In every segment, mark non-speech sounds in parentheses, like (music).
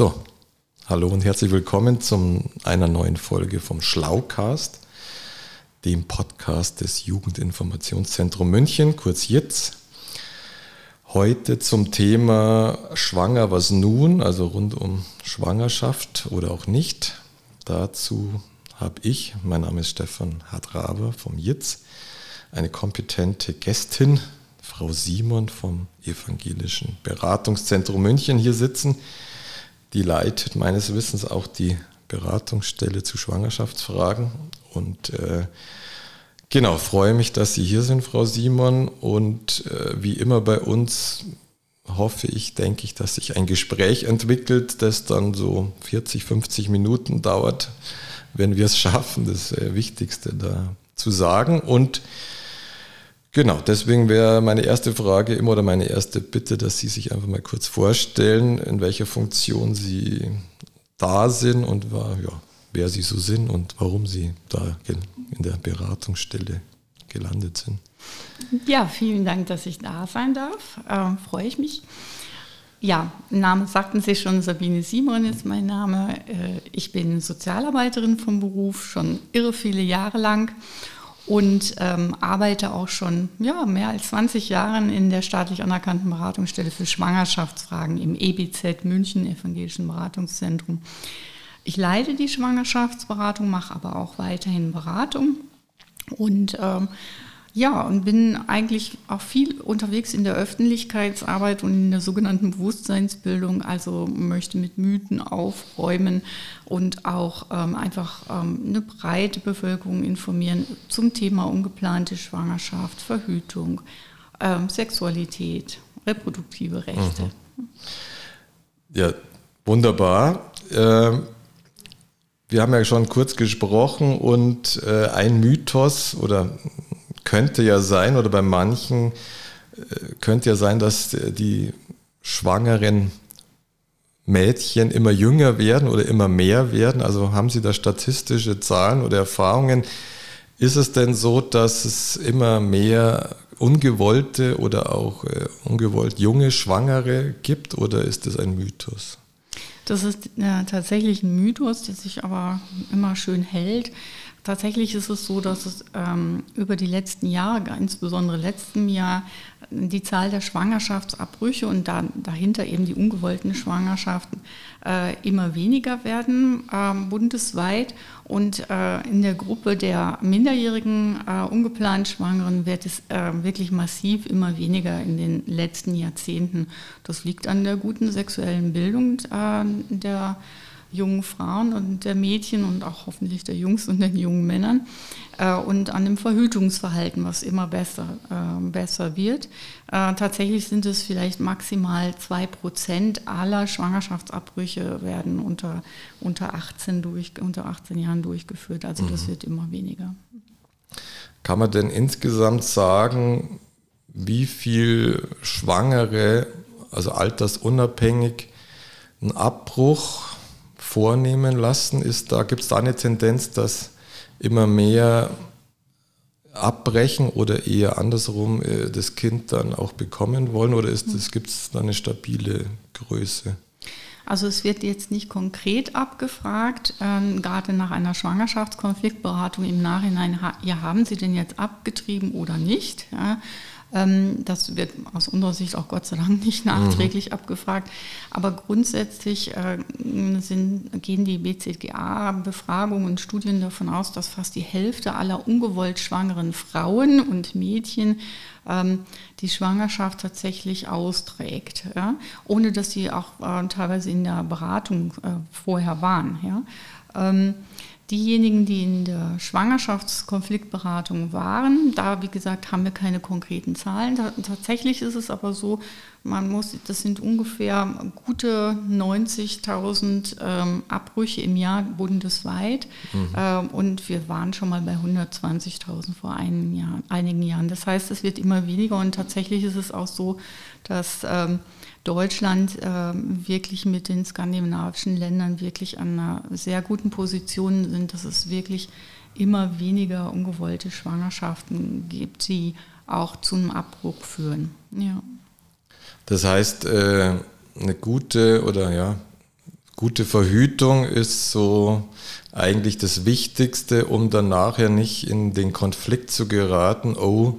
So, hallo und herzlich willkommen zu einer neuen Folge vom Schlaukast, dem Podcast des Jugendinformationszentrums München, kurz jetzt. Heute zum Thema Schwanger, was nun, also rund um Schwangerschaft oder auch nicht. Dazu habe ich, mein Name ist Stefan Hartraber vom JITZ, eine kompetente Gästin, Frau Simon vom Evangelischen Beratungszentrum München hier sitzen die leitet meines Wissens auch die Beratungsstelle zu Schwangerschaftsfragen. Und äh, genau, freue mich, dass Sie hier sind, Frau Simon. Und äh, wie immer bei uns hoffe ich, denke ich, dass sich ein Gespräch entwickelt, das dann so 40, 50 Minuten dauert, wenn wir es schaffen, das äh, Wichtigste da zu sagen. Und Genau, deswegen wäre meine erste Frage immer oder meine erste Bitte, dass Sie sich einfach mal kurz vorstellen, in welcher Funktion Sie da sind und war, ja, wer Sie so sind und warum Sie da in der Beratungsstelle gelandet sind. Ja, vielen Dank, dass ich da sein darf. Ähm, freue ich mich. Ja, Name sagten Sie schon, Sabine Simon ist mein Name. Äh, ich bin Sozialarbeiterin vom Beruf, schon irre viele Jahre lang und ähm, arbeite auch schon ja, mehr als 20 Jahre in der staatlich anerkannten Beratungsstelle für Schwangerschaftsfragen im EBZ München, Evangelischen Beratungszentrum. Ich leite die Schwangerschaftsberatung, mache aber auch weiterhin Beratung und ähm, ja, und bin eigentlich auch viel unterwegs in der Öffentlichkeitsarbeit und in der sogenannten Bewusstseinsbildung, also möchte mit Mythen aufräumen und auch ähm, einfach ähm, eine breite Bevölkerung informieren zum Thema ungeplante Schwangerschaft, Verhütung, ähm, Sexualität, reproduktive Rechte. Mhm. Ja, wunderbar. Ähm wir haben ja schon kurz gesprochen und äh, ein Mythos oder könnte ja sein, oder bei manchen äh, könnte ja sein, dass die schwangeren Mädchen immer jünger werden oder immer mehr werden. Also haben Sie da statistische Zahlen oder Erfahrungen? Ist es denn so, dass es immer mehr ungewollte oder auch äh, ungewollt junge Schwangere gibt oder ist das ein Mythos? Das ist ja, tatsächlich ein Mythos, der sich aber immer schön hält. Tatsächlich ist es so, dass es ähm, über die letzten Jahre, insbesondere letzten Jahr, die Zahl der Schwangerschaftsabbrüche und da, dahinter eben die ungewollten Schwangerschaften äh, immer weniger werden äh, bundesweit. Und äh, in der Gruppe der minderjährigen äh, ungeplant Schwangeren wird es äh, wirklich massiv immer weniger in den letzten Jahrzehnten. Das liegt an der guten sexuellen Bildung äh, der jungen Frauen und der Mädchen und auch hoffentlich der Jungs und den jungen Männern äh, und an dem Verhütungsverhalten, was immer besser, äh, besser wird. Äh, tatsächlich sind es vielleicht maximal zwei Prozent aller Schwangerschaftsabbrüche werden unter, unter, 18 durch, unter 18 Jahren durchgeführt. Also das mhm. wird immer weniger. Kann man denn insgesamt sagen, wie viel Schwangere, also altersunabhängig, ein Abbruch vornehmen lassen? Ist da, gibt es da eine Tendenz, dass immer mehr abbrechen oder eher andersrum äh, das Kind dann auch bekommen wollen oder gibt es da eine stabile Größe? Also es wird jetzt nicht konkret abgefragt, ähm, gerade nach einer Schwangerschaftskonfliktberatung im Nachhinein, ja, haben Sie denn jetzt abgetrieben oder nicht? Ja, das wird aus unserer Sicht auch Gott sei Dank (laughs) nicht nachträglich mhm. abgefragt. Aber grundsätzlich äh, sind, gehen die BCGA-Befragungen und Studien davon aus, dass fast die Hälfte aller ungewollt schwangeren Frauen und Mädchen ähm, die Schwangerschaft tatsächlich austrägt, ja? ohne dass sie auch äh, teilweise in der Beratung äh, vorher waren. Ja? Diejenigen, die in der Schwangerschaftskonfliktberatung waren, da wie gesagt haben wir keine konkreten Zahlen. Tatsächlich ist es aber so, man muss, das sind ungefähr gute 90.000 ähm, Abbrüche im Jahr bundesweit mhm. ähm, und wir waren schon mal bei 120.000 vor einigen Jahren, einigen Jahren. Das heißt, es wird immer weniger und tatsächlich ist es auch so, dass ähm, Deutschland äh, wirklich mit den skandinavischen Ländern wirklich an einer sehr guten Position sind, dass es wirklich immer weniger ungewollte Schwangerschaften gibt, die auch zum Abbruch führen. Ja. Das heißt, äh, eine gute oder ja, gute Verhütung ist so eigentlich das Wichtigste, um dann nachher nicht in den Konflikt zu geraten, oh,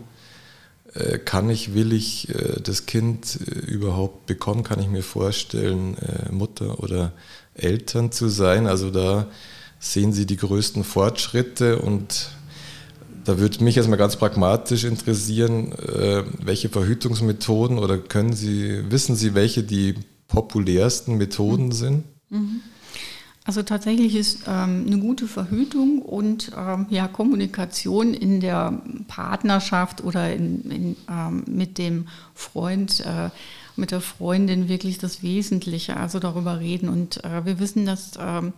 kann ich, will ich äh, das Kind äh, überhaupt bekommen, kann ich mir vorstellen, Mutter oder Eltern zu sein. Also da sehen Sie die größten Fortschritte und da würde mich erstmal ganz pragmatisch interessieren, welche Verhütungsmethoden oder können Sie, wissen Sie, welche die populärsten Methoden mhm. sind? Mhm. Also tatsächlich ist ähm, eine gute Verhütung und ähm, ja, Kommunikation in der Partnerschaft oder in, in, ähm, mit dem Freund, äh, mit der Freundin wirklich das Wesentliche, also darüber reden. Und äh, wir wissen, dass ähm,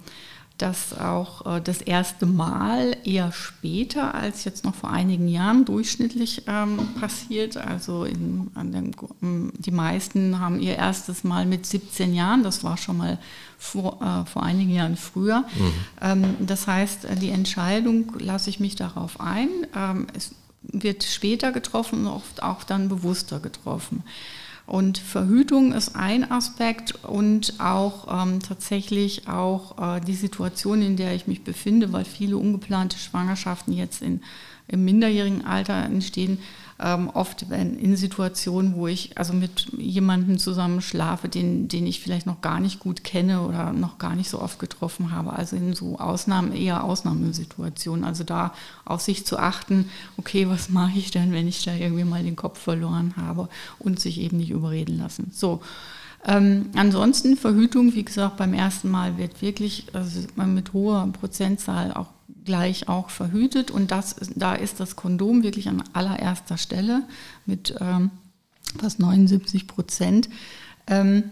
dass auch äh, das erste Mal eher später als jetzt noch vor einigen Jahren durchschnittlich ähm, passiert. Also in, dem, die meisten haben ihr erstes Mal mit 17 Jahren, das war schon mal vor, äh, vor einigen Jahren früher. Mhm. Ähm, das heißt, die Entscheidung lasse ich mich darauf ein. Ähm, es wird später getroffen und oft auch dann bewusster getroffen. Und Verhütung ist ein Aspekt und auch ähm, tatsächlich auch äh, die Situation, in der ich mich befinde, weil viele ungeplante Schwangerschaften jetzt in, im minderjährigen Alter entstehen, ähm, oft wenn in Situationen, wo ich also mit jemandem zusammen schlafe, den, den ich vielleicht noch gar nicht gut kenne oder noch gar nicht so oft getroffen habe. Also in so Ausnahmen, eher Ausnahmesituationen. Also da auf sich zu achten, okay, was mache ich denn, wenn ich da irgendwie mal den Kopf verloren habe und sich eben nicht überreden lassen. So. Ähm, ansonsten Verhütung, wie gesagt, beim ersten Mal wird wirklich also mit hoher Prozentzahl auch gleich auch verhütet und das, da ist das Kondom wirklich an allererster Stelle mit ähm, fast 79 Prozent. Ähm,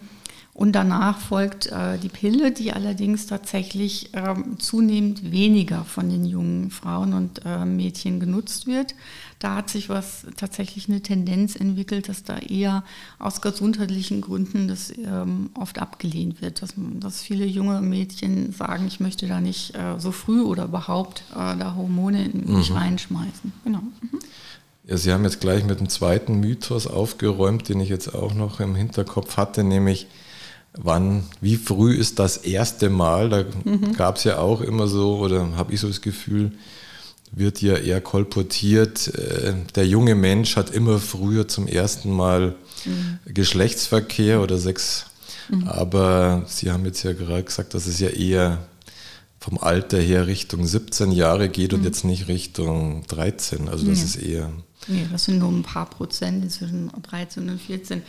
und danach folgt äh, die Pille, die allerdings tatsächlich ähm, zunehmend weniger von den jungen Frauen und äh, Mädchen genutzt wird. Da hat sich was tatsächlich eine Tendenz entwickelt, dass da eher aus gesundheitlichen Gründen das ähm, oft abgelehnt wird, dass, dass, viele junge Mädchen sagen, ich möchte da nicht äh, so früh oder überhaupt äh, da Hormone in mich mhm. reinschmeißen. Genau. Mhm. Ja, Sie haben jetzt gleich mit dem zweiten Mythos aufgeräumt, den ich jetzt auch noch im Hinterkopf hatte, nämlich wann, wie früh ist das erste Mal? Da mhm. gab es ja auch immer so, oder habe ich so das Gefühl, wird ja eher kolportiert, äh, der junge Mensch hat immer früher zum ersten Mal mhm. Geschlechtsverkehr oder Sex. Mhm. Aber Sie haben jetzt ja gerade gesagt, dass es ja eher vom Alter her Richtung 17 Jahre geht und mhm. jetzt nicht Richtung 13. Also das ist eher. Nee, das sind nur ein paar Prozent zwischen 13 und 14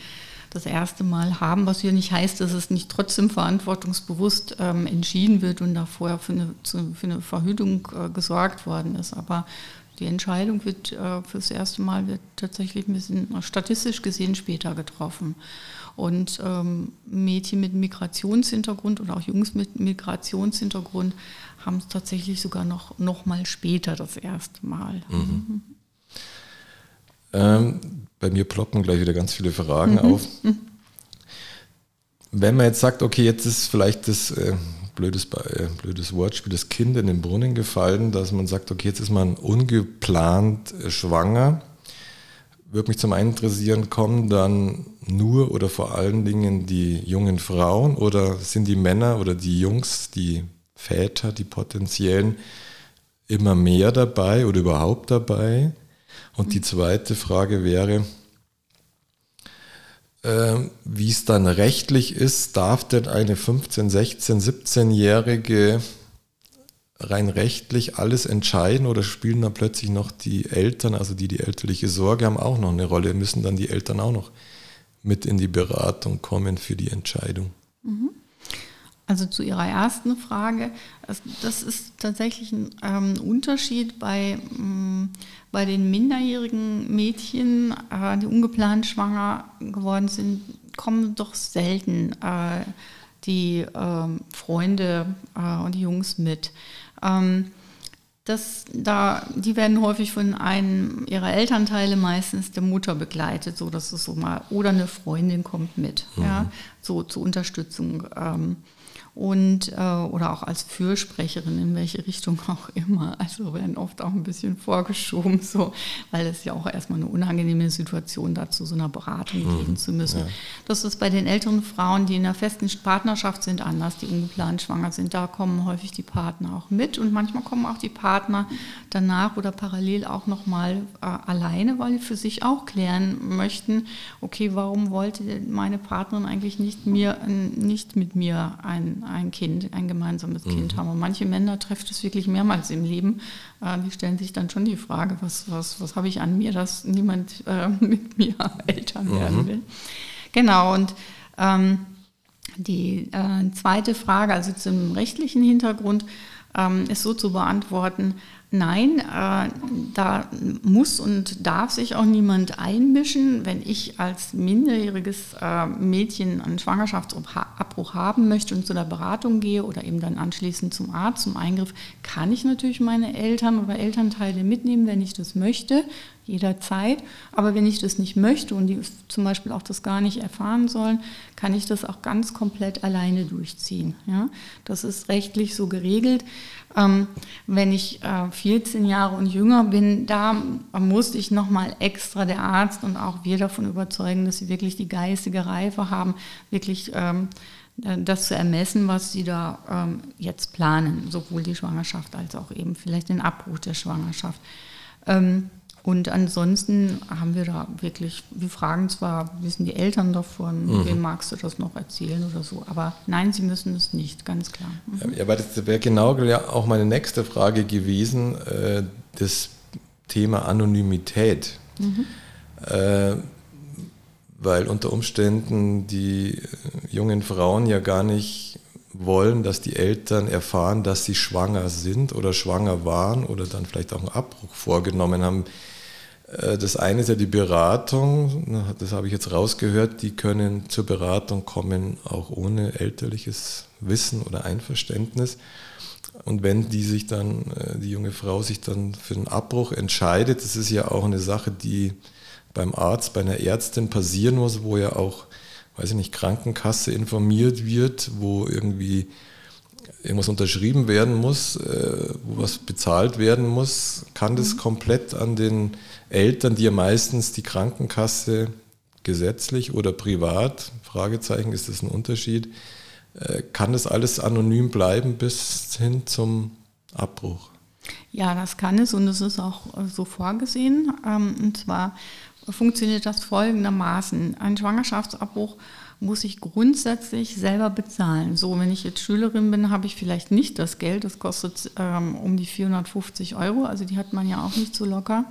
das erste Mal haben, was ja nicht heißt, dass es nicht trotzdem verantwortungsbewusst ähm, entschieden wird und da vorher für eine, für eine Verhütung äh, gesorgt worden ist. Aber die Entscheidung wird äh, fürs erste Mal wird tatsächlich ein bisschen statistisch gesehen später getroffen. Und ähm, Mädchen mit Migrationshintergrund oder auch Jungs mit Migrationshintergrund haben es tatsächlich sogar noch, noch mal später das erste Mal. Mhm. Mhm. Ähm, bei mir ploppen gleich wieder ganz viele Fragen mhm. auf. Wenn man jetzt sagt, okay, jetzt ist vielleicht das äh, blödes, äh, blödes Wortspiel, das Kind in den Brunnen gefallen, dass man sagt, okay, jetzt ist man ungeplant äh, schwanger. Würde mich zum einen interessieren, kommen dann nur oder vor allen Dingen die jungen Frauen oder sind die Männer oder die Jungs, die Väter, die potenziellen, immer mehr dabei oder überhaupt dabei? Und die zweite Frage wäre, äh, wie es dann rechtlich ist, darf denn eine 15, 16, 17-Jährige rein rechtlich alles entscheiden oder spielen dann plötzlich noch die Eltern, also die die elterliche Sorge haben, auch noch eine Rolle? Müssen dann die Eltern auch noch mit in die Beratung kommen für die Entscheidung? Also zu Ihrer ersten Frage, das ist tatsächlich ein ähm, Unterschied bei, ähm, bei den minderjährigen Mädchen, äh, die ungeplant schwanger geworden sind, kommen doch selten äh, die äh, Freunde äh, und die Jungs mit. Ähm, Das, da, die werden häufig von einem ihrer Elternteile, meistens der Mutter begleitet, so dass es so mal, oder eine Freundin kommt mit, mhm. ja, so zur Unterstützung. Und äh, oder auch als Fürsprecherin in welche Richtung (laughs) auch immer. Also werden oft auch ein bisschen vorgeschoben, so, weil es ja auch erstmal eine unangenehme Situation dazu so einer Beratung mhm. gehen zu müssen. Ja. Das ist bei den älteren Frauen, die in einer festen Partnerschaft sind, anders, die ungeplant schwanger sind. Da kommen häufig die Partner auch mit und manchmal kommen auch die Partner danach oder parallel auch nochmal äh, alleine, weil sie für sich auch klären möchten, okay, warum wollte meine Partnerin eigentlich nicht, mir, nicht mit mir ein ein Kind, ein gemeinsames mhm. Kind haben. Und manche Männer trifft es wirklich mehrmals im Leben. Äh, die stellen sich dann schon die Frage, was, was, was habe ich an mir, dass niemand äh, (laughs) mit mir (laughs) Eltern mhm. werden will. Genau, und ähm, die äh, zweite Frage, also zum rechtlichen Hintergrund, ähm, ist so zu beantworten, Nein, äh, da muss und darf sich auch niemand einmischen. Wenn ich als minderjähriges äh, Mädchen einen Schwangerschaftsabbruch haben möchte und zu der Beratung gehe oder eben dann anschließend zum Arzt, zum Eingriff, kann ich natürlich meine Eltern oder Elternteile mitnehmen, wenn ich das möchte, jederzeit. Aber wenn ich das nicht möchte und die zum Beispiel auch das gar nicht erfahren sollen, kann ich das auch ganz komplett alleine durchziehen. Ja? Das ist rechtlich so geregelt. Ähm, wenn ich äh, 14 Jahre und jünger bin, da musste ich nochmal extra der Arzt und auch wir davon überzeugen, dass sie wirklich die geistige Reife haben, wirklich ähm, das zu ermessen, was sie da ähm, jetzt planen, sowohl die Schwangerschaft als auch eben vielleicht den Abbruch der Schwangerschaft. Ähm, und ansonsten haben wir da wirklich, wir fragen zwar, wissen die Eltern davon, mhm. wem magst du das noch erzählen oder so, aber nein, sie müssen es nicht, ganz klar. Mhm. Ja, aber das wäre genau auch meine nächste Frage gewesen, äh, das Thema Anonymität. Mhm. Äh, weil unter Umständen die jungen Frauen ja gar nicht wollen, dass die Eltern erfahren, dass sie schwanger sind oder schwanger waren oder dann vielleicht auch einen Abbruch vorgenommen haben. Äh, das eine ist ja die Beratung, das habe ich jetzt rausgehört, die können zur Beratung kommen, auch ohne elterliches Wissen oder Einverständnis. Und wenn die sich dann, äh, die junge Frau sich dann für den Abbruch entscheidet, das ist ja auch eine Sache, die beim Arzt, bei einer Ärztin passieren muss, wo ja auch, weiß ich nicht, Krankenkasse informiert wird, wo irgendwie irgendwas unterschrieben werden muss, äh, wo was bezahlt werden muss, kann das mhm. komplett an den Eltern, die ja meistens die Krankenkasse gesetzlich oder privat, Fragezeichen, ist das ein Unterschied, äh, kann das alles anonym bleiben bis hin zum Abbruch? Ja, das kann es und es ist auch so vorgesehen. Ähm, und zwar funktioniert das folgendermaßen. Ein Schwangerschaftsabbruch muss ich grundsätzlich selber bezahlen. So, wenn ich jetzt Schülerin bin, habe ich vielleicht nicht das Geld. Das kostet ähm, um die 450 Euro. Also die hat man ja auch nicht so locker.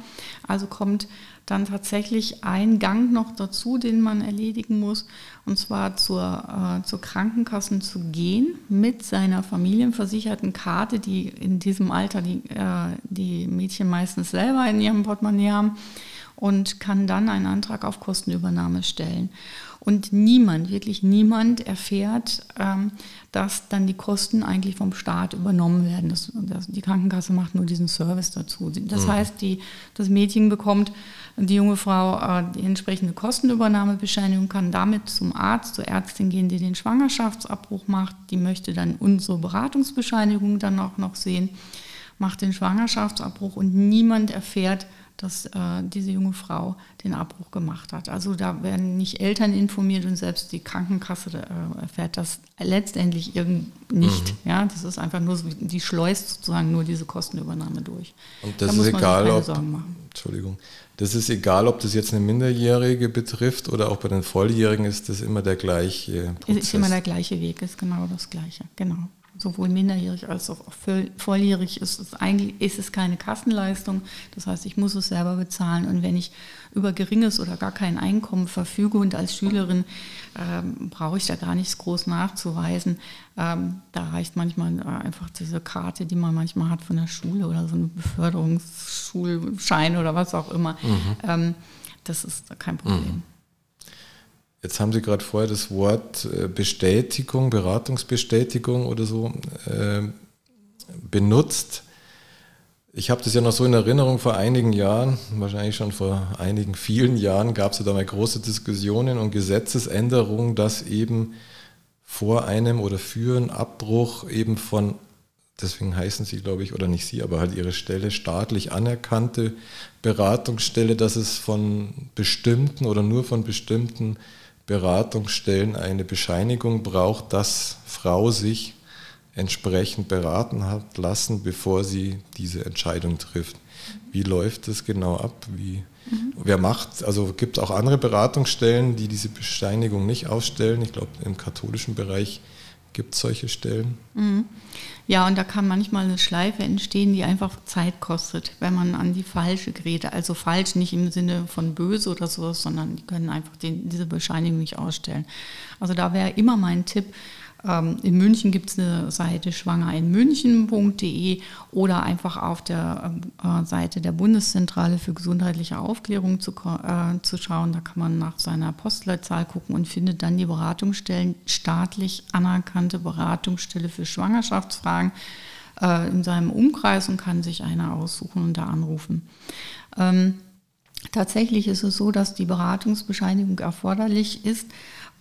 Also kommt dann tatsächlich ein Gang noch dazu, den man erledigen muss. Und zwar zur, äh, zur Krankenkassen zu gehen mit seiner familienversicherten Karte, die in diesem Alter die, äh, die Mädchen meistens selber in ihrem Portemonnaie haben und kann dann einen Antrag auf Kostenübernahme stellen. Und niemand, wirklich niemand erfährt, ähm, dass dann die Kosten eigentlich vom Staat übernommen werden. Das, das, die Krankenkasse macht nur diesen Service dazu. Das mhm. heißt, die, das Mädchen bekommt, die junge Frau, äh, die entsprechende Kostenübernahmebescheinigung, kann damit zum Arzt, zur Ärztin gehen, die den Schwangerschaftsabbruch macht. Die möchte dann unsere Beratungsbescheinigung dann auch noch sehen, macht den Schwangerschaftsabbruch und niemand erfährt, dass äh, diese junge Frau den Abbruch gemacht hat. Also da werden nicht Eltern informiert und selbst die Krankenkasse äh, erfährt das letztendlich irgend nicht. Mhm. Ja, das ist einfach nur so, die schleust sozusagen nur diese Kostenübernahme durch. Und das da ist egal, ob, Entschuldigung, das ist egal, ob das jetzt eine Minderjährige betrifft oder auch bei den Volljährigen ist das immer der gleiche Prozess. Ist immer der gleiche Weg, ist genau das gleiche, genau sowohl minderjährig als auch volljährig ist es eigentlich ist es keine Kassenleistung. Das heißt, ich muss es selber bezahlen. Und wenn ich über geringes oder gar kein Einkommen verfüge und als Schülerin ähm, brauche ich da gar nichts groß nachzuweisen. Ähm, da reicht manchmal äh, einfach diese Karte, die man manchmal hat von der Schule oder so ein Beförderungsschulschein oder was auch immer. Mhm. Ähm, das ist kein Problem. Mhm. Jetzt haben Sie gerade vorher das Wort äh, Bestätigung, Beratungsbestätigung oder so äh, benutzt. Ich habe das ja noch so in Erinnerung vor einigen Jahren, wahrscheinlich schon vor einigen vielen Jahren, gab es ja da mal große Diskussionen und Gesetzesänderungen, dass eben vor einem oder für einen Abbruch eben von, deswegen heißen sie, glaube ich, oder nicht sie, aber halt ihre Stelle staatlich anerkannte Beratungsstelle, dass es von bestimmten oder nur von bestimmten Beratungsstellen eine Bescheinigung braucht, dass Frau sich entsprechend beraten hat lassen, bevor sie diese Entscheidung trifft. Wie läuft das genau ab? Wie, mhm. Wer macht, also gibt es auch andere Beratungsstellen, die diese Bescheinigung nicht ausstellen? Ich glaube, im katholischen Bereich gibt es solche Stellen. Mhm. Ja, und da kann manchmal eine Schleife entstehen, die einfach Zeit kostet, wenn man an die falsche Geräte, also falsch nicht im Sinne von böse oder sowas, sondern die können einfach den, diese Bescheinigung nicht ausstellen. Also da wäre immer mein Tipp, in München gibt es eine Seite schwangerinmünchen.de oder einfach auf der äh, Seite der Bundeszentrale für gesundheitliche Aufklärung zu, äh, zu schauen. Da kann man nach seiner Postleitzahl gucken und findet dann die Beratungsstellen, staatlich anerkannte Beratungsstelle für Schwangerschaftsfragen äh, in seinem Umkreis und kann sich eine aussuchen und da anrufen. Ähm, tatsächlich ist es so, dass die Beratungsbescheinigung erforderlich ist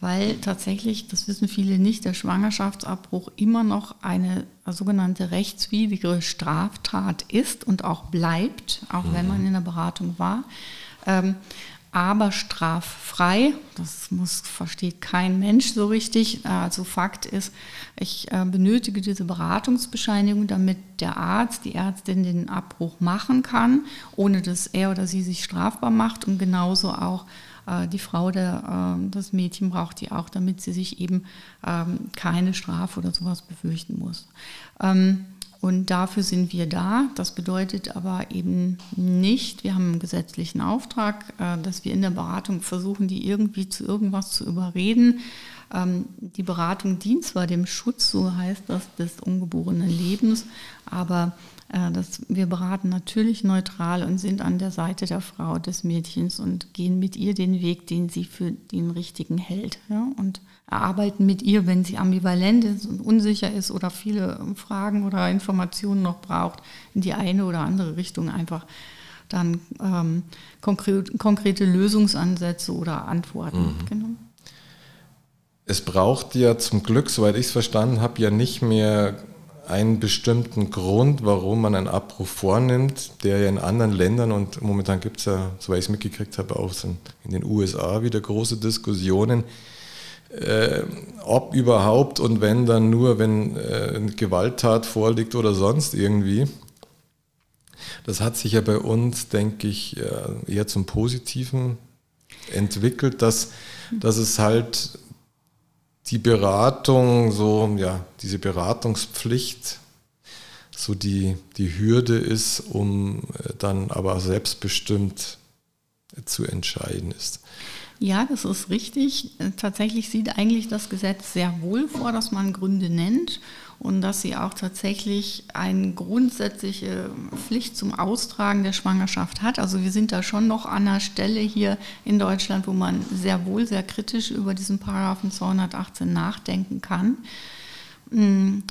weil tatsächlich, das wissen viele nicht, der Schwangerschaftsabbruch immer noch eine sogenannte rechtswidrige Straftat ist und auch bleibt, auch mhm. wenn man in der Beratung war. Ähm, aber straffrei, das muss, versteht kein Mensch so richtig. Also Fakt ist, ich äh, benötige diese Beratungsbescheinigung, damit der Arzt, die Ärztin den Abbruch machen kann, ohne dass er oder sie sich strafbar macht und genauso auch äh, die Frau, der, äh, das Mädchen braucht die auch, damit sie sich eben ähm, keine Strafe oder sowas befürchten muss. Ähm, und dafür sind wir da. Das bedeutet aber eben nicht, wir haben einen gesetzlichen Auftrag, äh, dass wir in der Beratung versuchen, die irgendwie zu irgendwas zu überreden. Ähm, die Beratung dient zwar dem Schutz, so heißt das, des ungeborenen Lebens, aber äh, dass wir beraten natürlich neutral und sind an der Seite der Frau, des Mädchens und gehen mit ihr den Weg, den sie für den richtigen hält. Ja? Und erarbeiten mit ihr, wenn sie ambivalent ist und unsicher ist oder viele Fragen oder Informationen noch braucht, in die eine oder andere Richtung einfach dann ähm, konkret, konkrete Lösungsansätze oder Antworten. Mhm. Genau. Es braucht ja zum Glück, soweit ich es verstanden habe, ja nicht mehr einen bestimmten Grund, warum man einen Abbruch vornimmt, der ja in anderen Ländern und momentan gibt es ja, soweit ich es mitgekriegt habe, auch in den USA wieder große Diskussionen, äh, ob überhaupt und wenn dann nur, wenn äh, eine Gewalttat vorliegt oder sonst irgendwie. Das hat sich ja bei uns, denke ich, äh, eher zum Positiven entwickelt, dass, dass es halt die Beratung, so, ja, diese Beratungspflicht, so die, die Hürde ist, um äh, dann aber selbstbestimmt zu entscheiden ist. Ja, das ist richtig. Tatsächlich sieht eigentlich das Gesetz sehr wohl vor, dass man Gründe nennt und dass sie auch tatsächlich eine grundsätzliche Pflicht zum Austragen der Schwangerschaft hat. Also wir sind da schon noch an einer Stelle hier in Deutschland, wo man sehr wohl, sehr kritisch über diesen Paragraphen 218 nachdenken kann. Hm,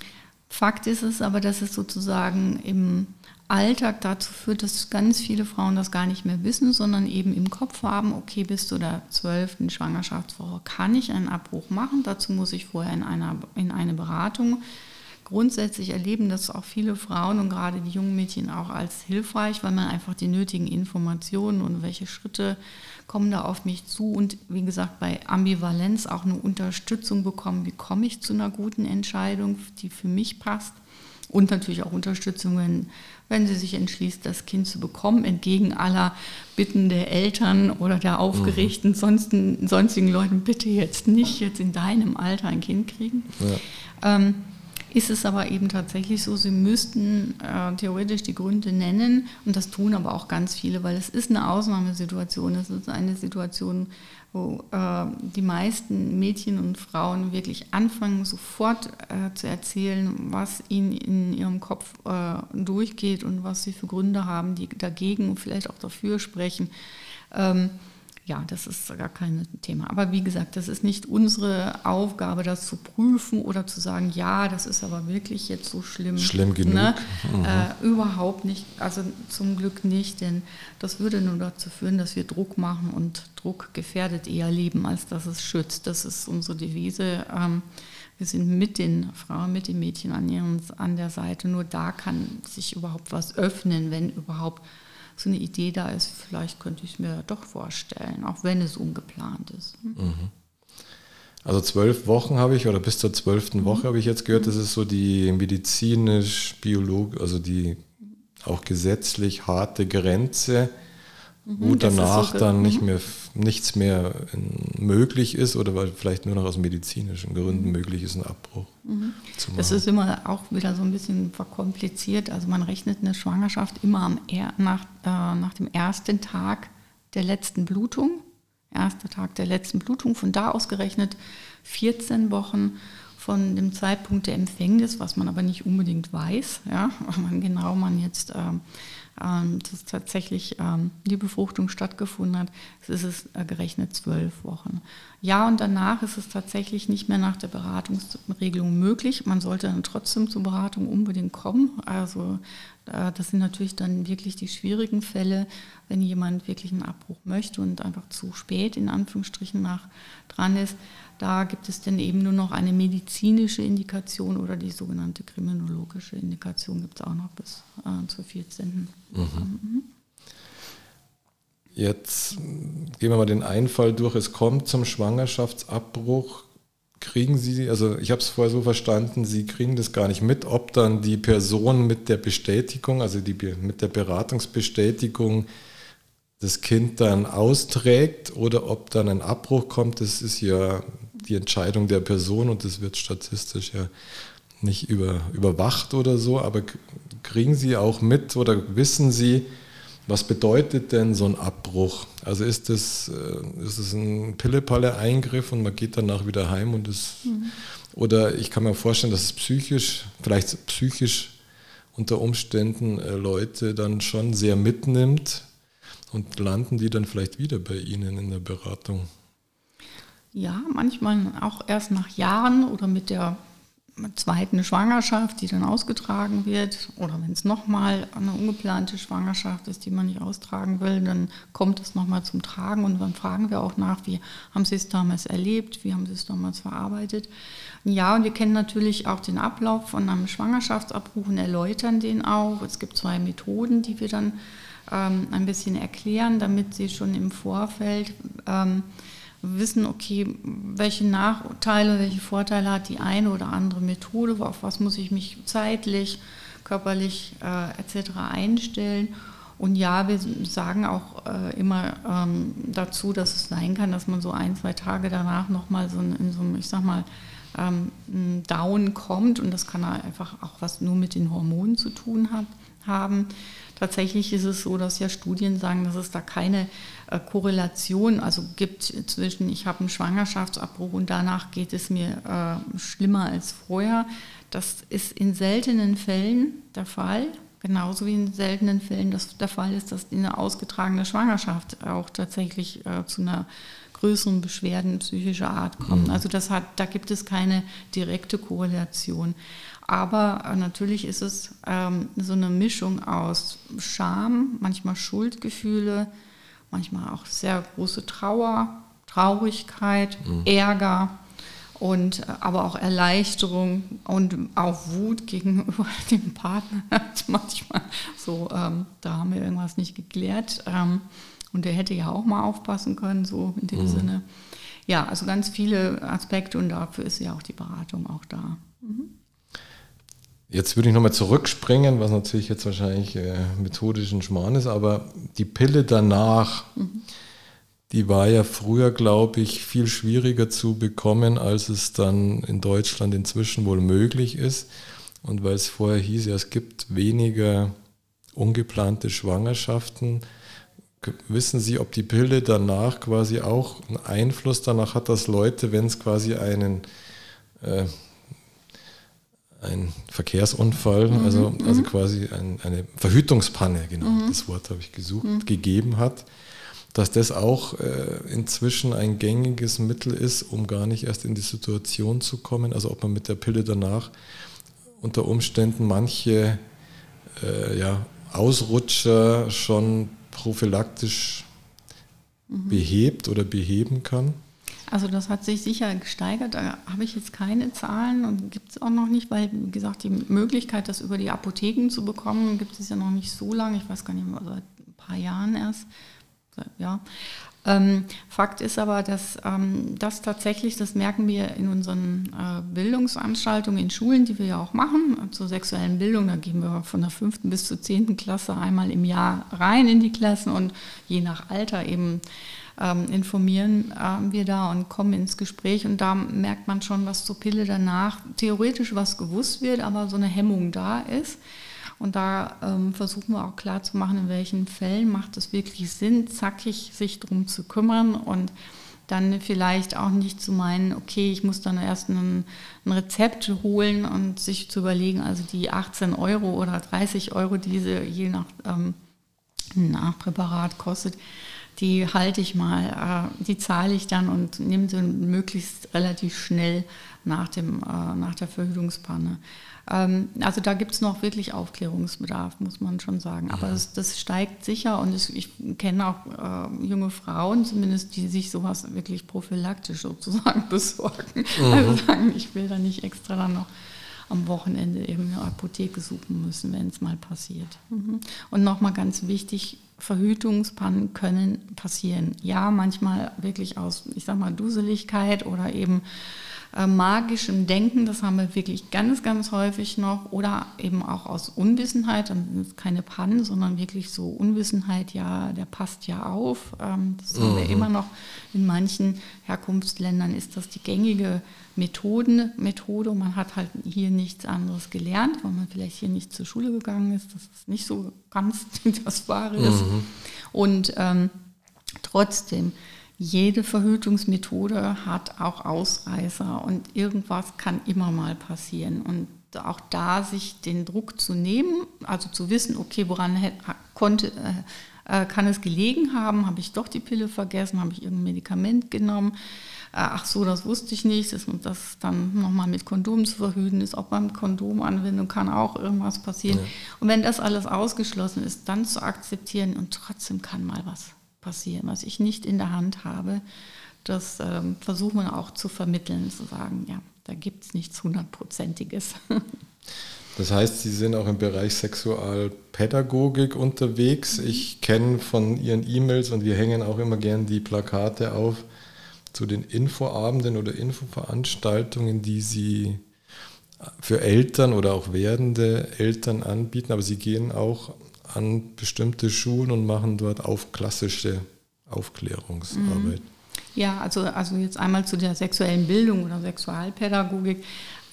Fakt ist es aber, dass es sozusagen im Alltag dazu führt, dass ganz viele Frauen das gar nicht mehr wissen, sondern eben im Kopf haben, okay, bis zu der zwölften Schwangerschaftswoche kann ich einen Abbruch machen. Dazu muss ich vorher in, einer, in eine Beratung grundsätzlich erleben das auch viele Frauen und gerade die jungen Mädchen auch als hilfreich, weil man einfach die nötigen Informationen und welche Schritte kommen da auf mich zu und wie gesagt bei Ambivalenz auch eine Unterstützung bekommen, wie komme ich zu einer guten Entscheidung, die für mich passt und natürlich auch Unterstützung, wenn, wenn sie sich entschließt, das Kind zu bekommen, entgegen aller Bitten der Eltern oder der aufgeregten mhm. sonstigen, sonstigen Leuten, bitte jetzt nicht jetzt in deinem Alter ein Kind kriegen. Ja. Ähm, ist es aber eben tatsächlich so, sie müssten äh, theoretisch die Gründe nennen und das tun aber auch ganz viele, weil es ist eine Ausnahmesituation. Es ist eine Situation, wo äh, die meisten Mädchen und Frauen wirklich anfangen, sofort äh, zu erzählen, was ihnen in ihrem Kopf äh, durchgeht und was sie für Gründe haben, die dagegen und vielleicht auch dafür sprechen. Ähm, ja, das ist gar kein Thema. Aber wie gesagt, das ist nicht unsere Aufgabe, das zu prüfen oder zu sagen, ja, das ist aber wirklich jetzt so schlimm. Schlimm genug. Ne? Mhm. Äh, überhaupt nicht, also zum Glück nicht, denn das würde nur dazu führen, dass wir Druck machen und Druck gefährdet eher Leben, als dass es schützt. Das ist unsere Devise. Ähm, wir sind mit den Frauen, mit den Mädchen an, ihren, an der Seite. Nur da kann sich überhaupt was öffnen, wenn überhaupt so eine Idee da ist, vielleicht könnte ich es mir doch vorstellen, auch wenn es ungeplant ist. Mhm. Also zwölf Wochen habe ich, oder bis zur zwölften mhm. Woche habe ich jetzt gehört, das ist so die medizinisch, biologisch, also die auch gesetzlich harte Grenze, wo mhm, danach so dann nicht mhm. mehr nichts mehr möglich ist oder weil vielleicht nur noch aus medizinischen Gründen mhm. möglich ist, ein Abbruch. Mhm. Das ist immer auch wieder so ein bisschen verkompliziert. Also man rechnet eine Schwangerschaft immer am nach, äh, nach dem ersten Tag der letzten Blutung. Erster Tag der letzten Blutung, von da aus gerechnet 14 Wochen von dem Zeitpunkt der Empfängnis, was man aber nicht unbedingt weiß, ja, (laughs) wann genau man jetzt ähm, ähm, dass tatsächlich ähm, die Befruchtung stattgefunden hat, ist es äh, gerechnet zwölf Wochen. Ja, und danach ist es tatsächlich nicht mehr nach der Beratungsregelung möglich. Man sollte dann trotzdem zur Beratung unbedingt kommen. Also äh, das sind natürlich dann wirklich die schwierigen Fälle, wenn jemand wirklich einen Abbruch möchte und einfach zu spät in Anführungsstrichen nach dran ist. Da gibt es dann eben nur noch eine medizinische Indikation oder die sogenannte kriminologische Indikation gibt es auch noch bis äh, zur 14. Mhm. Mhm. Jetzt gehen wir mal den Einfall durch. Es kommt zum Schwangerschaftsabbruch. Kriegen Sie, also ich habe es vorher so verstanden, Sie kriegen das gar nicht mit, ob dann die Person mit der Bestätigung, also die, mit der Beratungsbestätigung das Kind dann austrägt oder ob dann ein Abbruch kommt. Das ist ja die Entscheidung der Person und das wird statistisch ja nicht über, überwacht oder so, aber kriegen Sie auch mit oder wissen Sie, was bedeutet denn so ein Abbruch? Also ist das, äh, ist das ein Pille-Palle-Eingriff und man geht danach wieder heim und es, mhm. oder ich kann mir vorstellen, dass es psychisch, vielleicht psychisch unter Umständen äh, Leute dann schon sehr mitnimmt und landen die dann vielleicht wieder bei Ihnen in der Beratung? Ja, manchmal auch erst nach Jahren oder mit der zweiten Schwangerschaft, die dann ausgetragen wird, oder wenn es nochmal eine ungeplante Schwangerschaft ist, die man nicht austragen will, dann kommt es nochmal zum Tragen und dann fragen wir auch nach, wie haben Sie es damals erlebt, wie haben Sie es damals verarbeitet. Ja, und wir kennen natürlich auch den Ablauf von einem Schwangerschaftsabbruch und erläutern den auch. Es gibt zwei Methoden, die wir dann ähm, ein bisschen erklären, damit Sie schon im Vorfeld ähm, wissen, okay, welche Nachteile, welche Vorteile hat die eine oder andere Methode, auf was muss ich mich zeitlich, körperlich äh, etc. einstellen. Und ja, wir sagen auch äh, immer ähm, dazu, dass es sein kann, dass man so ein, zwei Tage danach nochmal so in so einem, ich sag mal, ähm, Down kommt. Und das kann einfach auch was nur mit den Hormonen zu tun hat, haben. Tatsächlich ist es so, dass ja Studien sagen, dass es da keine äh, Korrelation also gibt zwischen, ich habe einen Schwangerschaftsabbruch und danach geht es mir äh, schlimmer als vorher. Das ist in seltenen Fällen der Fall, genauso wie in seltenen Fällen das der Fall ist, dass eine ausgetragene Schwangerschaft auch tatsächlich äh, zu einer größeren Beschwerden psychischer Art kommt. Mhm. Also das hat, da gibt es keine direkte Korrelation. Aber äh, natürlich ist es ähm, so eine Mischung aus Scham, manchmal Schuldgefühle, manchmal auch sehr große Trauer, Traurigkeit, mhm. Ärger und äh, aber auch Erleichterung und auch Wut gegenüber (laughs) dem Partner. (laughs) manchmal so, ähm, da haben wir irgendwas nicht geklärt. Ähm, und der hätte ja auch mal aufpassen können, so in dem mhm. Sinne. Ja, also ganz viele Aspekte und dafür ist ja auch die Beratung auch da. Mhm. Jetzt würde ich nochmal zurückspringen, was natürlich jetzt wahrscheinlich äh, methodisch ein Schmarrn ist, aber die Pille danach, mhm. die war ja früher, glaube ich, viel schwieriger zu bekommen, als es dann in Deutschland inzwischen wohl möglich ist. Und weil es vorher hieß, ja, es gibt weniger ungeplante Schwangerschaften, wissen Sie, ob die Pille danach quasi auch einen Einfluss danach hat, dass Leute, wenn es quasi einen äh, ein Verkehrsunfall, mhm. also, also mhm. quasi ein, eine Verhütungspanne, genau, mhm. das Wort habe ich gesucht, mhm. gegeben hat, dass das auch äh, inzwischen ein gängiges Mittel ist, um gar nicht erst in die Situation zu kommen. Also ob man mit der Pille danach unter Umständen manche äh, ja, Ausrutscher schon prophylaktisch mhm. behebt oder beheben kann. Also das hat sich sicher gesteigert. Da habe ich jetzt keine Zahlen und gibt es auch noch nicht, weil, wie gesagt, die Möglichkeit, das über die Apotheken zu bekommen, gibt es ja noch nicht so lange. Ich weiß gar nicht, seit ein paar Jahren erst. Ja. Ähm, Fakt ist aber, dass ähm, das tatsächlich, das merken wir in unseren äh, Bildungsanstaltungen in Schulen, die wir ja auch machen, zur sexuellen Bildung. Da gehen wir von der fünften bis zur zehnten Klasse einmal im Jahr rein in die Klassen und je nach Alter eben ähm, informieren äh, wir da und kommen ins Gespräch und da merkt man schon, was zur Pille danach theoretisch was gewusst wird, aber so eine Hemmung da ist. Und da ähm, versuchen wir auch klar zu machen, in welchen Fällen macht es wirklich Sinn, zackig sich darum zu kümmern und dann vielleicht auch nicht zu meinen, okay, ich muss dann erst ein, ein, Rezept holen und sich zu überlegen, also die 18 Euro oder 30 Euro, die diese je nach ähm, Nachpräparat kostet, die halte ich mal, äh, die zahle ich dann und nehme sie möglichst relativ schnell nach, dem, äh, nach der Verhütungspanne. Ähm, also da gibt es noch wirklich Aufklärungsbedarf, muss man schon sagen. Aber das, das steigt sicher und es, ich kenne auch äh, junge Frauen zumindest, die sich sowas wirklich prophylaktisch sozusagen (laughs) besorgen. Mhm. Also sagen, ich will da nicht extra dann noch am Wochenende eben eine Apotheke suchen müssen, wenn es mal passiert. Mhm. Und nochmal ganz wichtig, Verhütungspannen können passieren. Ja, manchmal wirklich aus, ich sag mal, Duseligkeit oder eben äh, magischem Denken, das haben wir wirklich ganz, ganz häufig noch, oder eben auch aus Unwissenheit, dann sind es keine Pannen, sondern wirklich so Unwissenheit, ja, der passt ja auf. Ähm, das mhm. haben wir mhm. immer noch. In manchen Herkunftsländern ist das die gängige Methoden, Methode man hat halt hier nichts anderes gelernt, weil man vielleicht hier nicht zur Schule gegangen ist, dass es nicht so ganz (laughs) das Wahre ist. Mhm. Und ähm, trotzdem, jede Verhütungsmethode hat auch Ausreißer und irgendwas kann immer mal passieren. Und auch da sich den Druck zu nehmen, also zu wissen, okay, woran konnte, äh, äh, kann es gelegen haben, habe ich doch die Pille vergessen, habe ich irgendein Medikament genommen, äh, ach so, das wusste ich nicht, dass das dann nochmal mit Kondom zu verhüten ist, auch beim Kondomanwendung kann auch irgendwas passieren. Ja. Und wenn das alles ausgeschlossen ist, dann zu akzeptieren und trotzdem kann mal was passieren, was ich nicht in der Hand habe. Das ähm, versuchen wir auch zu vermitteln, zu sagen, ja, da gibt es nichts hundertprozentiges. (laughs) Das heißt, Sie sind auch im Bereich Sexualpädagogik unterwegs. Mhm. Ich kenne von Ihren E-Mails und wir hängen auch immer gern die Plakate auf zu den Infoabenden oder Infoveranstaltungen, die Sie für Eltern oder auch werdende Eltern anbieten. Aber Sie gehen auch an bestimmte Schulen und machen dort auf klassische Aufklärungsarbeit. Mhm. Ja, also, also jetzt einmal zu der sexuellen Bildung oder Sexualpädagogik.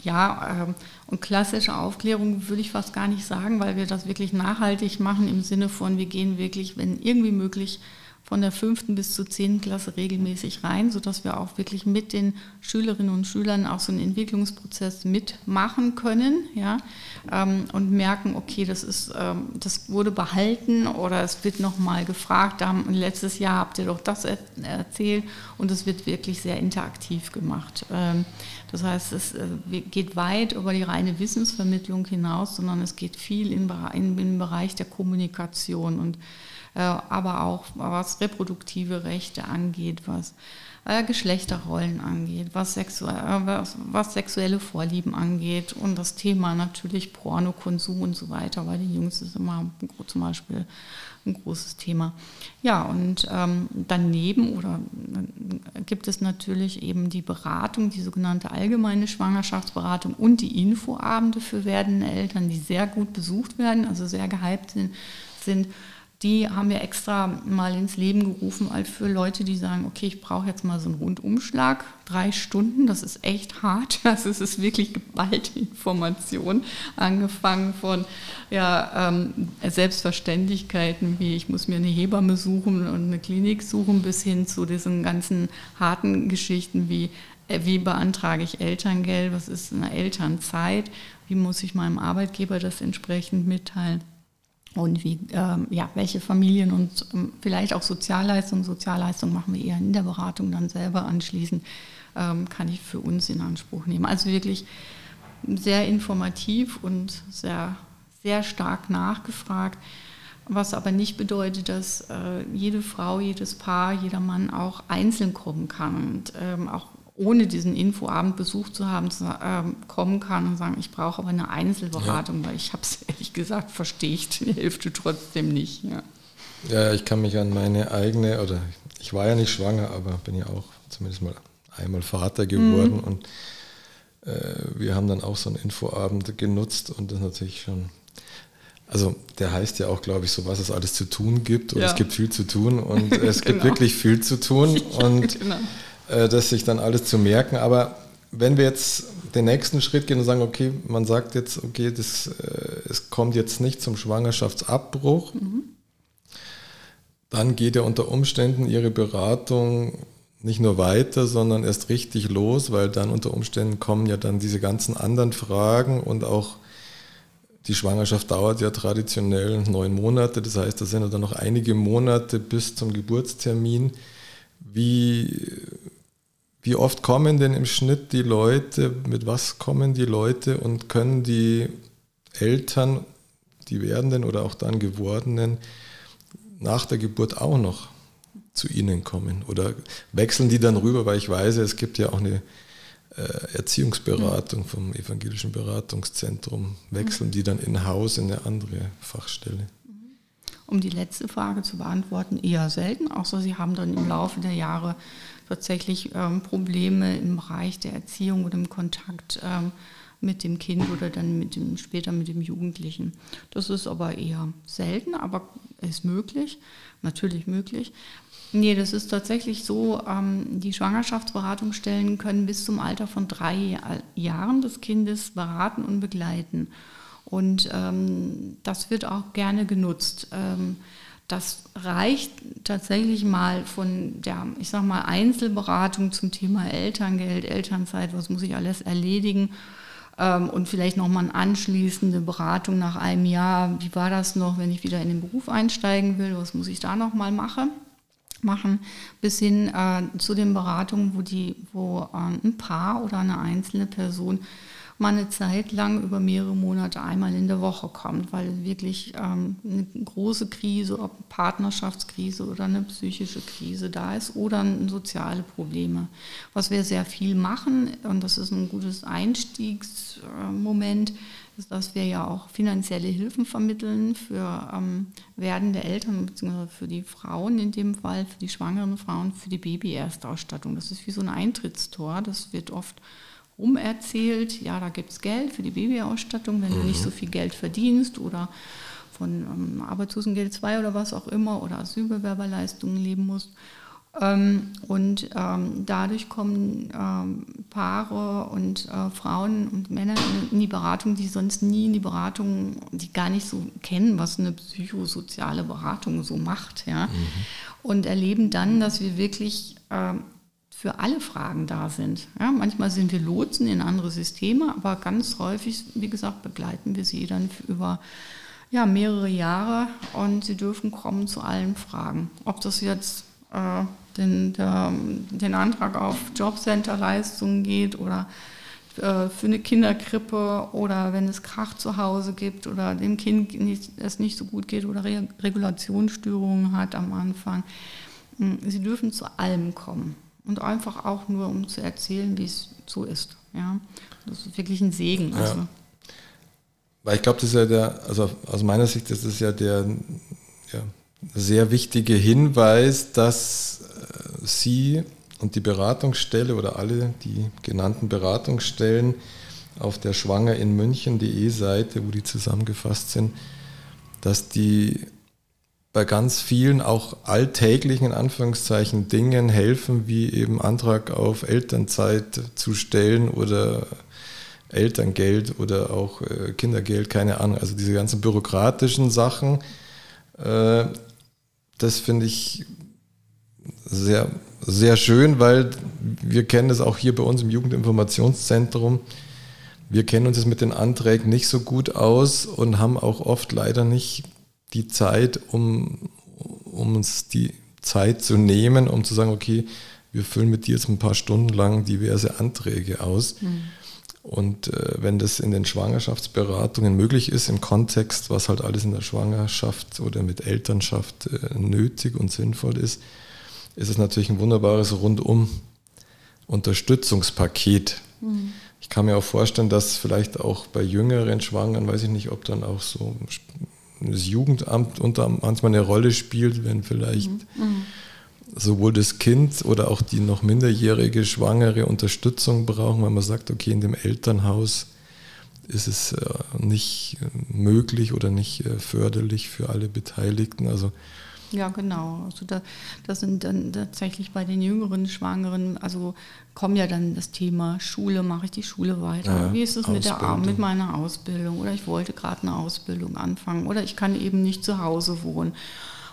Ja, ähm, und klassische Aufklärung würde ich fast gar nicht sagen, weil wir das wirklich nachhaltig machen im Sinne von, wir gehen wirklich, wenn irgendwie möglich, von der fünften bis zur zehnten Klasse regelmäßig rein, sodass wir auch wirklich mit den Schülerinnen und Schülern auch so einen Entwicklungsprozess mitmachen können ja, ähm, und merken, okay, das, ist, ähm, das wurde behalten oder es wird nochmal gefragt, da haben, letztes Jahr habt ihr doch das er erzählt und es wird wirklich sehr interaktiv gemacht. Ähm, das heißt, es äh, geht weit über die reine Wissensvermittlung hinaus, sondern es geht viel in, in, im Bereich der Kommunikation und aber auch was reproduktive Rechte angeht, was äh, Geschlechterrollen angeht, was, sexu äh, was, was, sexuelle Vorlieben angeht und das Thema natürlich Pornokonsum und so weiter. Bei den Jungs ist immer zum Beispiel ein großes Thema. Ja, und ähm, daneben oder äh, gibt es natürlich eben die Beratung, die sogenannte allgemeine Schwangerschaftsberatung und die Infoabende für werdende Eltern, die sehr gut besucht werden, also sehr gehypt sind. sind die haben wir extra mal ins Leben gerufen, als für Leute, die sagen, okay, ich brauche jetzt mal so einen Rundumschlag, drei Stunden, das ist echt hart, (laughs) das ist, ist wirklich geballte Information, angefangen von ja, ähm, Selbstverständlichkeiten wie ich muss mir eine Hebamme suchen und eine Klinik suchen, bis hin zu diesen ganzen harten Geschichten wie äh, wie beantrage ich Elterngeld, was ist eine Elternzeit, wie muss ich meinem Arbeitgeber das entsprechend mitteilen. Und wie, ähm, ja, welche Familien und ähm, vielleicht auch Sozialleistungen, Sozialleistungen machen wir eher in der Beratung dann selber anschließend, ähm, kann ich für uns in Anspruch nehmen. Also wirklich sehr informativ und sehr, sehr stark nachgefragt, was aber nicht bedeutet, dass äh, jede Frau, jedes Paar, jeder Mann auch einzeln kommen kann und ähm, auch ohne diesen Infoabend besucht zu haben, zu, ähm, kommen kann und sagen, ich brauche aber eine Einzelberatung, ja. weil ich habe es (laughs) ehrlich gesagt, verstehe ich die Hälfte trotzdem nicht. Ja. ja, ich kann mich an meine eigene, oder ich war ja nicht schwanger, aber bin ja auch zumindest mal einmal Vater geworden mhm. und äh, wir haben dann auch so einen Infoabend genutzt und das natürlich schon also der heißt ja auch, glaube ich, so, was es alles zu tun gibt. Und ja. es gibt viel zu tun und (laughs) es gibt genau. wirklich viel zu tun. (laughs) Und genau äh, das sich dann alles zu merken. Aber wenn wir jetzt den nächsten Schritt gehen und sagen, okay, man sagt jetzt, okay, das, äh, es kommt jetzt nicht zum Schwangerschaftsabbruch, mhm. dann geht ja unter Umständen Ihre Beratung nicht nur weiter, sondern erst richtig los, weil dann unter Umständen kommen ja dann diese ganzen anderen Fragen und auch die Schwangerschaft dauert ja traditionell neun Monate, das heißt, da sind ja dann noch einige Monate bis zum Geburtstermin. Wie, wie oft kommen denn im Schnitt die Leute, mit was kommen die Leute und können die Eltern, die werdenden oder auch dann gewordenen, nach der Geburt auch noch zu ihnen kommen? Oder wechseln die dann rüber, weil ich weiß, es gibt ja auch eine äh, Erziehungsberatung vom Evangelischen Beratungszentrum. Wechseln die dann in Haus in eine andere Fachstelle? Um die letzte Frage zu beantworten, eher selten, außer Sie haben dann im Laufe der Jahre tatsächlich ähm, Probleme im Bereich der Erziehung oder im Kontakt ähm, mit dem Kind oder dann mit dem, später mit dem Jugendlichen. Das ist aber eher selten, aber ist möglich, natürlich möglich. Nee, das ist tatsächlich so, ähm, die Schwangerschaftsberatungsstellen können bis zum Alter von drei Jahren des Kindes beraten und begleiten. Und ähm, das wird auch gerne genutzt. Ähm, das reicht tatsächlich mal von der, ich sag mal, Einzelberatung zum Thema Elterngeld, Elternzeit, was muss ich alles erledigen ähm, und vielleicht nochmal eine anschließende Beratung nach einem Jahr. Wie war das noch, wenn ich wieder in den Beruf einsteigen will? Was muss ich da nochmal machen? machen, bis hin äh, zu den Beratungen, wo, die, wo äh, ein Paar oder eine einzelne Person mal eine Zeit lang über mehrere Monate einmal in der Woche kommt, weil wirklich ähm, eine große Krise, ob eine Partnerschaftskrise oder eine psychische Krise da ist oder soziale Probleme. Was wir sehr viel machen, und das ist ein gutes Einstiegsmoment, ist, dass wir ja auch finanzielle Hilfen vermitteln für ähm, werdende Eltern bzw. für die Frauen in dem Fall, für die schwangeren Frauen, für die Baby-Erstausstattung. Das ist wie so ein Eintrittstor. Das wird oft umerzählt, ja, da gibt es Geld für die Babyausstattung, wenn mhm. du nicht so viel Geld verdienst oder von ähm, Arbeitslosengeld 2 oder was auch immer oder Asylbewerberleistungen leben musst. Ähm, und ähm, dadurch kommen ähm, Paare und äh, Frauen und Männer in, die Beratung, die sonst nie in die Beratung, die gar nicht so kennen, was eine psychosoziale Beratung so macht. Ja? Mhm. Und erleben dann, dass wir wirklich ähm, für alle Fragen da sind. Ja, manchmal sind wir Lotsen in andere Systeme, aber ganz häufig, wie gesagt, begleiten wir sie dann über ja, mehrere Jahre und sie dürfen kommen zu allen Fragen. Ob das jetzt äh, den, der, den Antrag auf Jobcenter-Leistungen geht oder äh, für eine Kinderkrippe oder wenn es Krach zu Hause gibt oder dem Kind nicht, es nicht so gut geht oder Re Regulationsstörungen hat am Anfang. Hm, sie dürfen zu allem kommen und einfach auch nur, um zu erzählen, wie es so ist. Ja? Das ist wirklich ein Segen. Also. Ja. Weil ich glaube, das ist ja der, also aus meiner Sicht ist das ja der ja, sehr wichtige Hinweis, dass äh, Sie und die Beratungsstelle oder alle die genannten Beratungsstellen auf der Schwanger in München.de Seite, wo die zusammengefasst sind, dass die bei ganz vielen auch alltäglichen in Anführungszeichen Dingen helfen, wie eben Antrag auf Elternzeit zu stellen oder Elterngeld oder auch äh, Kindergeld, keine Ahnung. Also diese ganzen bürokratischen Sachen, äh, das finde ich sehr, sehr schön, weil wir kennen es auch hier bei uns im Jugendinformationszentrum. Wir kennen uns jetzt mit den Anträgen nicht so gut aus und haben auch oft leider nicht die Zeit, um, um uns die Zeit zu nehmen, um zu sagen, okay, wir füllen mit dir jetzt ein paar Stunden lang diverse Anträge aus. Mhm. Und äh, wenn das in den Schwangerschaftsberatungen möglich ist, im Kontext, was halt alles in der Schwangerschaft oder mit Elternschaft äh, nötig und sinnvoll ist, ist es natürlich ein wunderbares rundum Unterstützungspaket. Mhm. Ich kann mir auch vorstellen, dass vielleicht auch bei jüngeren Schwangeren, weiß ich nicht, ob dann auch so das Jugendamt unter manchmal eine Rolle spielt, wenn vielleicht mhm. sowohl das Kind oder auch die noch minderjährige Schwangere Unterstützung brauchen, weil man sagt, okay, in dem Elternhaus ist es äh, nicht möglich oder nicht äh, förderlich für alle Beteiligten. Also ja, genau. Also da, das sind dann tatsächlich bei den jüngeren Schwangeren, also kommen ja dann das Thema Schule, mache ich die Schule weiter? Ja, Wie ist es mit, der, mit meiner Ausbildung? Oder ich wollte gerade eine Ausbildung anfangen oder ich kann eben nicht zu Hause wohnen.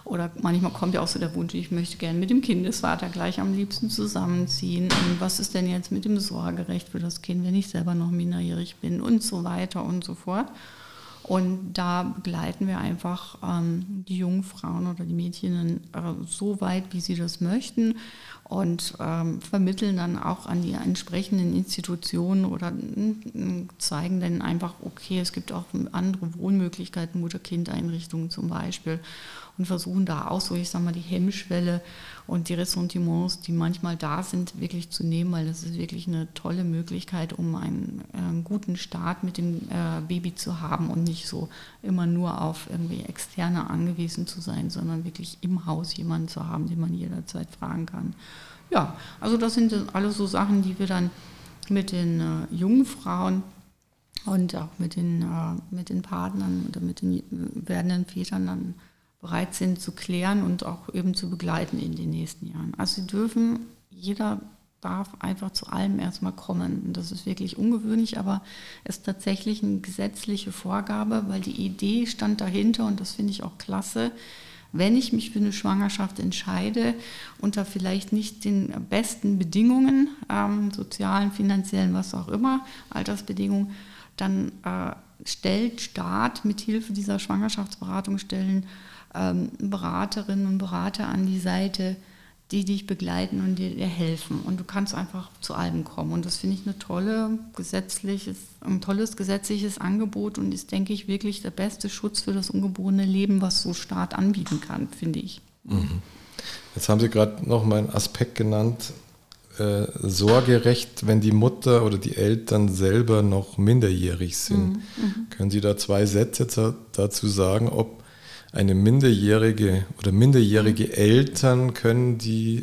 Oder manchmal kommt ja auch so der Wunsch, ich möchte gerne mit dem Kindesvater gleich am liebsten zusammenziehen. Und was ist denn jetzt mit dem Sorgerecht für das Kind, wenn ich selber noch minderjährig bin und so weiter und so fort. Und da begleiten wir einfach ähm, die jungen Frauen oder die Mädchen äh, so weit, wie sie das möchten und ähm, vermitteln dann auch an die entsprechenden Institutionen oder äh, zeigen dann einfach, okay, es gibt auch andere Wohnmöglichkeiten, Mutter-Kind-Einrichtungen zum Beispiel und versuchen da auch so, ich sag mal, die Hemmschwelle und die Ressentiments, die manchmal da sind, wirklich zu nehmen, weil das ist wirklich eine tolle Möglichkeit, um einen, äh, guten Start mit dem äh, Baby zu haben und nicht so immer nur auf irgendwie Externe angewiesen zu sein, sondern wirklich im Haus jemanden zu haben, den man jederzeit fragen kann. Ja, also das sind alles so Sachen, die wir dann mit den äh, jungen Frauen und auch mit den, äh, mit den Partnern oder mit den werdenden Vätern dann bereit sind zu klären und auch eben zu begleiten in den nächsten Jahren. Also sie dürfen, jeder darf einfach zu allem erstmal kommen. Und das ist wirklich ungewöhnlich, aber es ist tatsächlich eine gesetzliche Vorgabe, weil die Idee stand dahinter und das finde ich auch klasse. Wenn ich mich für eine Schwangerschaft entscheide, unter vielleicht nicht den besten Bedingungen, ähm, sozialen, finanziellen, was auch immer, Altersbedingungen, dann äh, stellt Staat mit Hilfe dieser Schwangerschaftsberatungsstellen ähm, Beraterinnen und Berater an die Seite, die dich begleiten und dir, dir, helfen. Und du kannst einfach zu allem kommen. Und das finde ich eine tolle gesetzliches, ein tolles gesetzliches Angebot und ist, denke ich, wirklich der beste Schutz für das ungeborene Leben, was so Staat anbieten kann, finde ich. Mhm. Jetzt haben Sie gerade noch mal einen Aspekt genannt, äh, Sorgerecht, wenn die Mutter oder die Eltern selber noch minderjährig sind. Mhm. Mhm. Können Sie da zwei Sätze dazu sagen, ob eine minderjährige oder minderjährige Eltern können die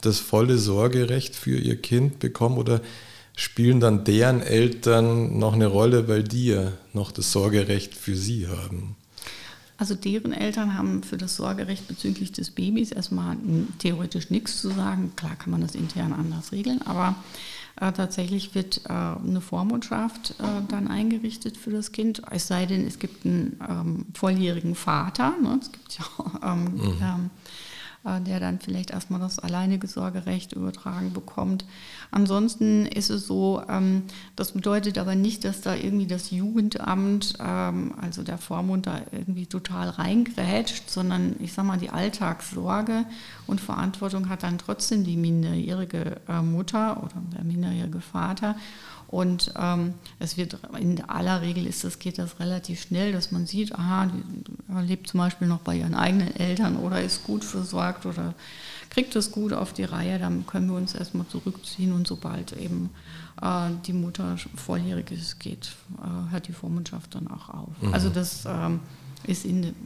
das volle Sorgerecht für ihr Kind bekommen oder spielen dann deren Eltern noch eine Rolle, weil die ja noch das Sorgerecht für sie haben? Also deren Eltern haben für das Sorgerecht bezüglich des Babys erstmal theoretisch nichts zu sagen. Klar kann man das intern anders regeln, aber äh, tatsächlich wird äh, eine Vormundschaft äh, dann eingerichtet für das Kind, es sei denn, es gibt einen ähm, volljährigen Vater. Ne? Es gibt ja ähm, mhm. ähm, äh, der dann vielleicht erstmal das alleinige Sorgerecht übertragen bekommt. Ansonsten ist es so, ähm, das bedeutet aber nicht, dass da irgendwie das Jugendamt, ähm, also der Vormund, da irgendwie total reingrätscht, sondern ich sage mal, die Alltagssorge und Verantwortung hat dann trotzdem die minderjährige äh, Mutter oder der minderjährige Vater. Und ähm, es wird in aller Regel ist das, geht das relativ schnell, dass man sieht, aha, die lebt zum Beispiel noch bei ihren eigenen Eltern oder ist gut versorgt oder kriegt das gut auf die Reihe, dann können wir uns erstmal zurückziehen und sobald eben äh, die Mutter volljährig ist, geht, äh, hört die Vormundschaft dann auch auf. Mhm. Also das ähm, ist in,